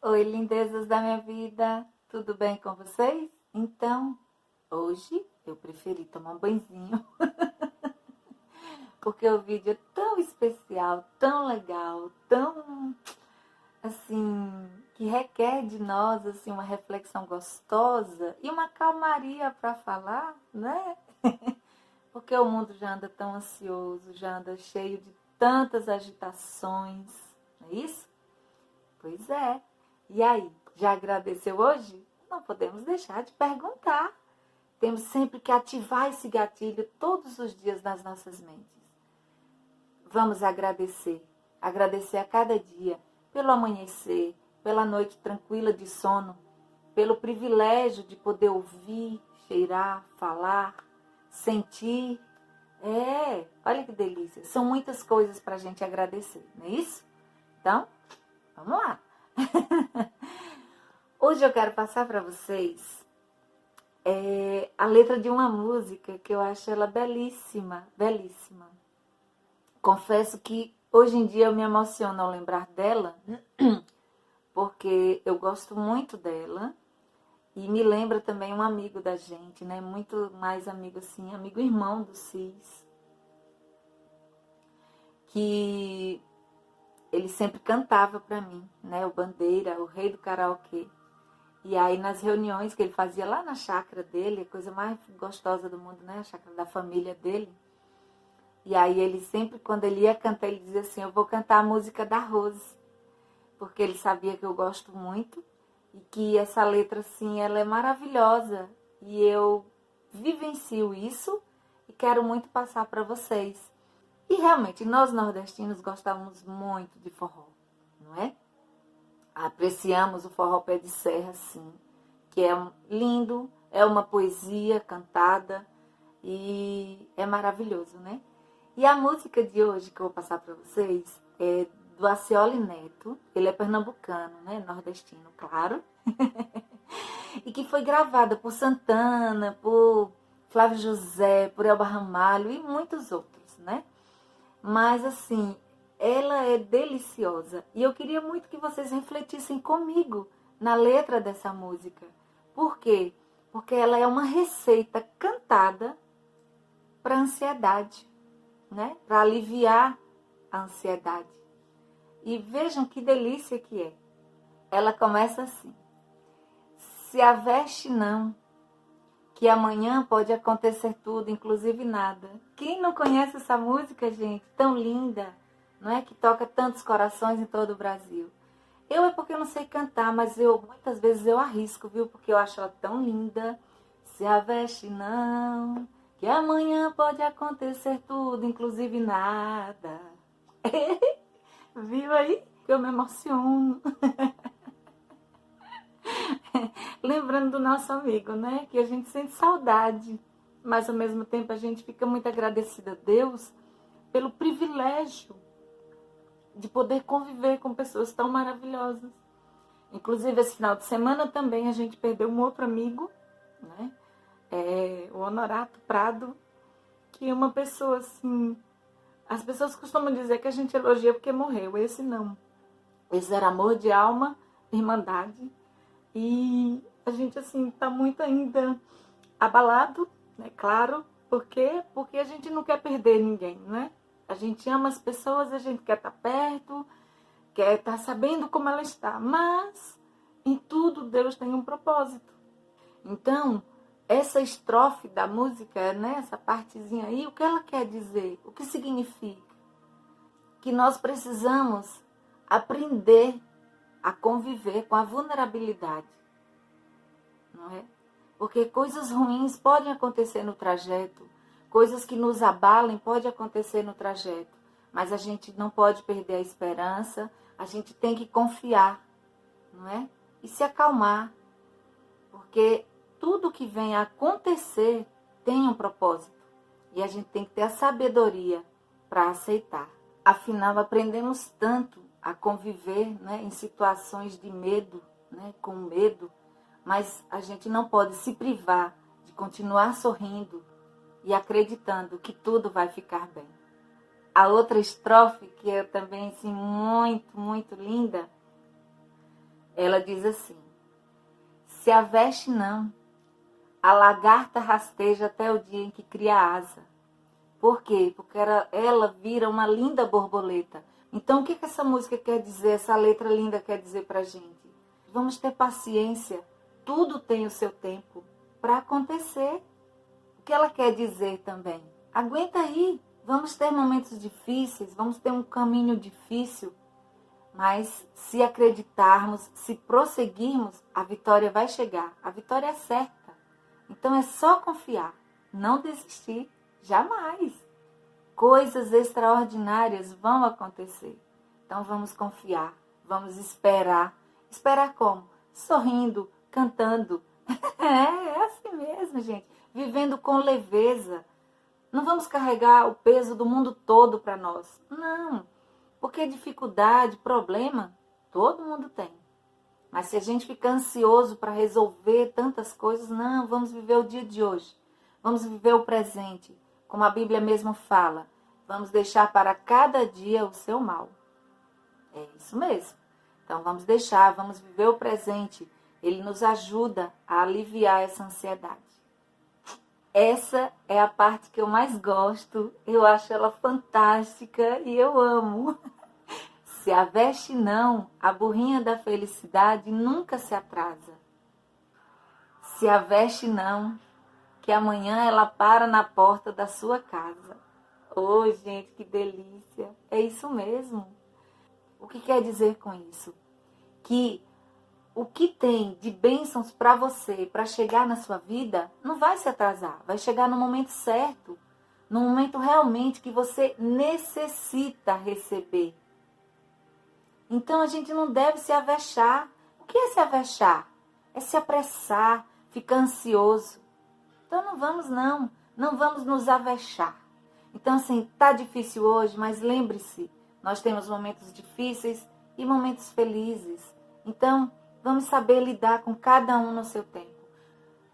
Oi, lindezas da minha vida, tudo bem com vocês? Então, hoje eu preferi tomar um banhozinho, porque o vídeo é tão especial, tão legal, tão assim, que requer de nós assim uma reflexão gostosa e uma calmaria para falar, né? porque o mundo já anda tão ansioso, já anda cheio de tantas agitações, não é isso? Pois é. E aí, já agradeceu hoje? Não podemos deixar de perguntar. Temos sempre que ativar esse gatilho todos os dias nas nossas mentes. Vamos agradecer. Agradecer a cada dia pelo amanhecer, pela noite tranquila de sono, pelo privilégio de poder ouvir, cheirar, falar, sentir. É, olha que delícia. São muitas coisas para a gente agradecer, não é isso? Então, vamos lá. Hoje eu quero passar para vocês é, a letra de uma música que eu acho ela belíssima, belíssima. Confesso que hoje em dia eu me emociono ao lembrar dela, porque eu gosto muito dela e me lembra também um amigo da gente, né? Muito mais amigo assim, amigo irmão do Cis. Que ele sempre cantava para mim, né? O Bandeira, o rei do karaokê. E aí nas reuniões que ele fazia lá na chácara dele, a coisa mais gostosa do mundo, né? A chácara da família dele. E aí ele sempre, quando ele ia cantar, ele dizia assim, eu vou cantar a música da Rose. Porque ele sabia que eu gosto muito e que essa letra, assim, ela é maravilhosa. E eu vivencio isso e quero muito passar para vocês. E realmente, nós nordestinos gostávamos muito de forró, não é? Apreciamos o forró pé de serra, sim, que é lindo, é uma poesia cantada e é maravilhoso, né? E a música de hoje que eu vou passar para vocês é do Acioli Neto, ele é pernambucano, né? Nordestino, claro. e que foi gravada por Santana, por Flávio José, por Elba Ramalho e muitos outros, né? Mas assim, ela é deliciosa. E eu queria muito que vocês refletissem comigo na letra dessa música. Por quê? Porque ela é uma receita cantada para ansiedade, né? Para aliviar a ansiedade. E vejam que delícia que é. Ela começa assim: Se a veste não, que amanhã pode acontecer tudo, inclusive nada. Quem não conhece essa música, gente, tão linda, não é que toca tantos corações em todo o Brasil? Eu é porque eu não sei cantar, mas eu muitas vezes eu arrisco, viu? Porque eu acho ela tão linda. Se a veste não, que amanhã pode acontecer tudo, inclusive nada. viu aí? Eu me emociono. lembrando do nosso amigo, né? Que a gente sente saudade, mas ao mesmo tempo a gente fica muito agradecida a Deus pelo privilégio de poder conviver com pessoas tão maravilhosas. Inclusive, esse final de semana também a gente perdeu um outro amigo, né? É, o Honorato Prado, que é uma pessoa assim. As pessoas costumam dizer que a gente elogia porque morreu. Esse não. Esse era amor de alma, irmandade. E a gente assim tá muito ainda abalado, né? Claro, por quê? Porque a gente não quer perder ninguém, né? A gente ama as pessoas, a gente quer estar tá perto, quer estar tá sabendo como ela está, mas em tudo Deus tem um propósito. Então, essa estrofe da música, né, essa partezinha aí, o que ela quer dizer? O que significa? Que nós precisamos aprender a conviver com a vulnerabilidade não é? Porque coisas ruins podem acontecer no trajeto, coisas que nos abalem podem acontecer no trajeto, mas a gente não pode perder a esperança, a gente tem que confiar, não é? E se acalmar, porque tudo que vem a acontecer tem um propósito e a gente tem que ter a sabedoria para aceitar. Afinal, aprendemos tanto a conviver né, em situações de medo, né, com medo, mas a gente não pode se privar de continuar sorrindo e acreditando que tudo vai ficar bem. A outra estrofe que é também assim muito, muito linda Ela diz assim: Se a veste não, a lagarta rasteja até o dia em que cria asa. Por quê? Porque ela, ela vira uma linda borboleta. Então, o que, que essa música quer dizer, essa letra linda quer dizer pra gente? Vamos ter paciência. Tudo tem o seu tempo para acontecer. O que ela quer dizer também? Aguenta aí. Vamos ter momentos difíceis, vamos ter um caminho difícil, mas se acreditarmos, se prosseguirmos, a vitória vai chegar. A vitória é certa. Então é só confiar, não desistir, jamais. Coisas extraordinárias vão acontecer. Então vamos confiar, vamos esperar. Esperar como? Sorrindo, cantando. é, é assim mesmo, gente. Vivendo com leveza. Não vamos carregar o peso do mundo todo para nós. Não. Porque dificuldade, problema, todo mundo tem. Mas se a gente fica ansioso para resolver tantas coisas, não, vamos viver o dia de hoje. Vamos viver o presente, como a Bíblia mesmo fala. Vamos deixar para cada dia o seu mal. É isso mesmo. Então vamos deixar, vamos viver o presente. Ele nos ajuda a aliviar essa ansiedade. Essa é a parte que eu mais gosto. Eu acho ela fantástica e eu amo. Se a veste não, a burrinha da felicidade nunca se atrasa. Se a veste não, que amanhã ela para na porta da sua casa. Oh, gente, que delícia! É isso mesmo. O que quer dizer com isso? Que o que tem de bênçãos para você para chegar na sua vida não vai se atrasar, vai chegar no momento certo, no momento realmente que você necessita receber. Então a gente não deve se avexar. O que é se avexar? É se apressar, ficar ansioso. Então não vamos não, não vamos nos avexar. Então assim, tá difícil hoje, mas lembre-se, nós temos momentos difíceis e momentos felizes. Então, Vamos saber lidar com cada um no seu tempo.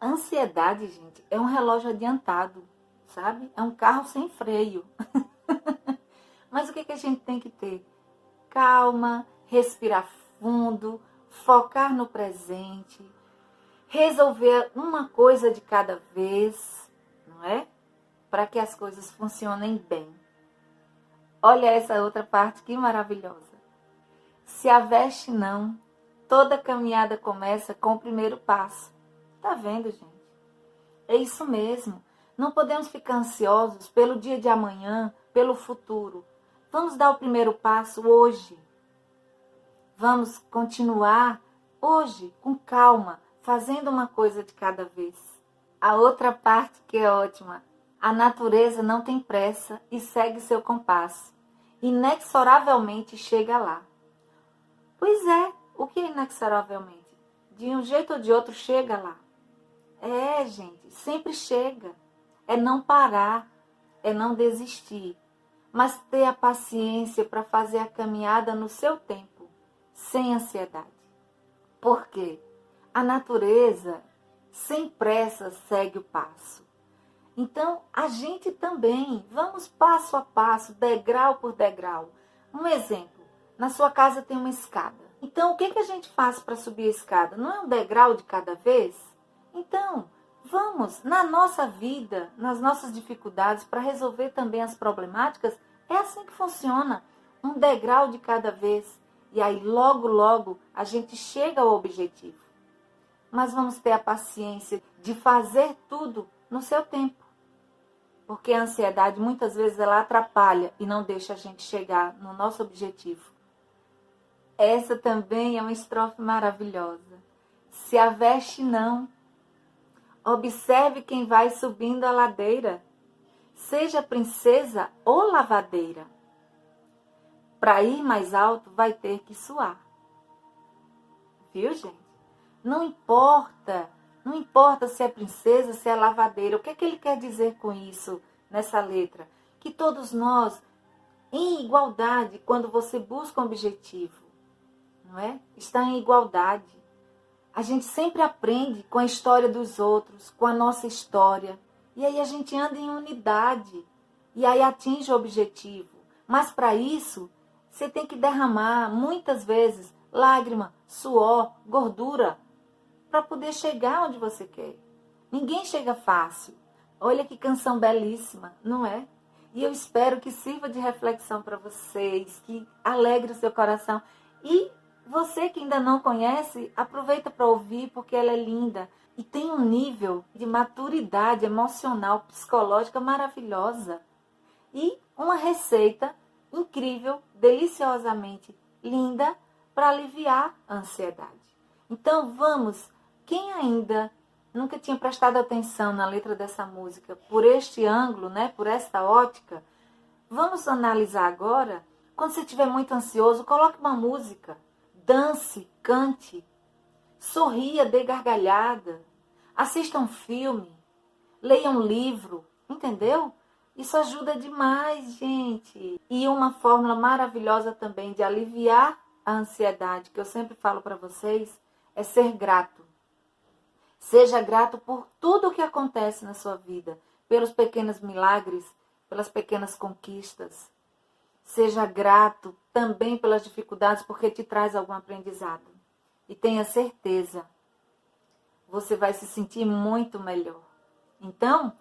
Ansiedade, gente, é um relógio adiantado, sabe? É um carro sem freio. Mas o que, que a gente tem que ter? Calma, respirar fundo, focar no presente, resolver uma coisa de cada vez, não é? Para que as coisas funcionem bem. Olha essa outra parte que maravilhosa. Se a veste não, Toda caminhada começa com o primeiro passo. Tá vendo, gente? É isso mesmo. Não podemos ficar ansiosos pelo dia de amanhã, pelo futuro. Vamos dar o primeiro passo hoje. Vamos continuar hoje, com calma, fazendo uma coisa de cada vez. A outra parte que é ótima. A natureza não tem pressa e segue seu compasso. Inexoravelmente chega lá. Pois é, o que é inexoravelmente? De um jeito ou de outro chega lá. É, gente, sempre chega. É não parar, é não desistir, mas ter a paciência para fazer a caminhada no seu tempo, sem ansiedade. Por quê? A natureza, sem pressa, segue o passo. Então, a gente também, vamos passo a passo, degrau por degrau. Um exemplo: na sua casa tem uma escada. Então, o que, que a gente faz para subir a escada? Não é um degrau de cada vez? Então, vamos, na nossa vida, nas nossas dificuldades, para resolver também as problemáticas, é assim que funciona. Um degrau de cada vez. E aí, logo, logo, a gente chega ao objetivo. Mas vamos ter a paciência de fazer tudo no seu tempo. Porque a ansiedade muitas vezes ela atrapalha e não deixa a gente chegar no nosso objetivo. Essa também é uma estrofe maravilhosa. Se a veste não, observe quem vai subindo a ladeira, seja princesa ou lavadeira. Para ir mais alto, vai ter que suar. Viu, gente? Não importa, não importa se é princesa, se é lavadeira. O que é que ele quer dizer com isso nessa letra? Que todos nós, em igualdade, quando você busca um objetivo, não é? Está em igualdade. A gente sempre aprende com a história dos outros, com a nossa história. E aí a gente anda em unidade. E aí atinge o objetivo. Mas para isso, você tem que derramar muitas vezes lágrima, suor, gordura para poder chegar onde você quer. Ninguém chega fácil. Olha que canção belíssima, não é? E eu espero que sirva de reflexão para vocês, que alegre o seu coração. E você que ainda não conhece, aproveita para ouvir porque ela é linda e tem um nível de maturidade emocional, psicológica maravilhosa. E uma receita incrível, deliciosamente linda para aliviar a ansiedade. Então vamos, quem ainda nunca tinha prestado atenção na letra dessa música por este ângulo, né, por esta ótica, vamos analisar agora. Quando você estiver muito ansioso, coloque uma música, dance, cante, sorria, dê gargalhada, assista um filme, leia um livro, entendeu? Isso ajuda demais, gente. E uma fórmula maravilhosa também de aliviar a ansiedade, que eu sempre falo para vocês, é ser grato. Seja grato por tudo o que acontece na sua vida, pelos pequenos milagres, pelas pequenas conquistas. Seja grato também pelas dificuldades, porque te traz algum aprendizado. E tenha certeza, você vai se sentir muito melhor. Então,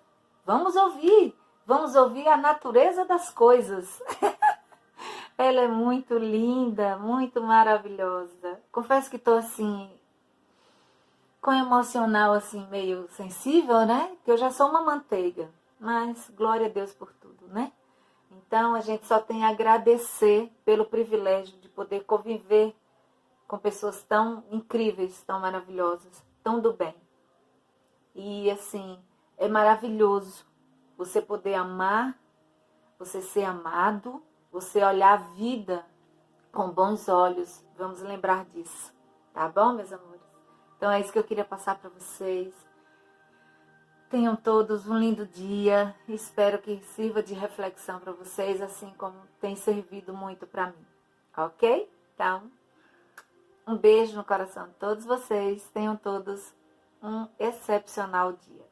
vamos ouvir Vamos ouvir a natureza das coisas. Ela é muito linda, muito maravilhosa. Confesso que estou assim, com emocional assim, meio sensível, né? Que eu já sou uma manteiga. Mas glória a Deus por tudo, né? Então a gente só tem a agradecer pelo privilégio de poder conviver com pessoas tão incríveis, tão maravilhosas, tão do bem. E assim, é maravilhoso você poder amar, você ser amado, você olhar a vida com bons olhos. Vamos lembrar disso, tá bom, meus amores? Então é isso que eu queria passar para vocês. Tenham todos um lindo dia. Espero que sirva de reflexão para vocês, assim como tem servido muito para mim. Ok? Então, um beijo no coração de todos vocês. Tenham todos um excepcional dia.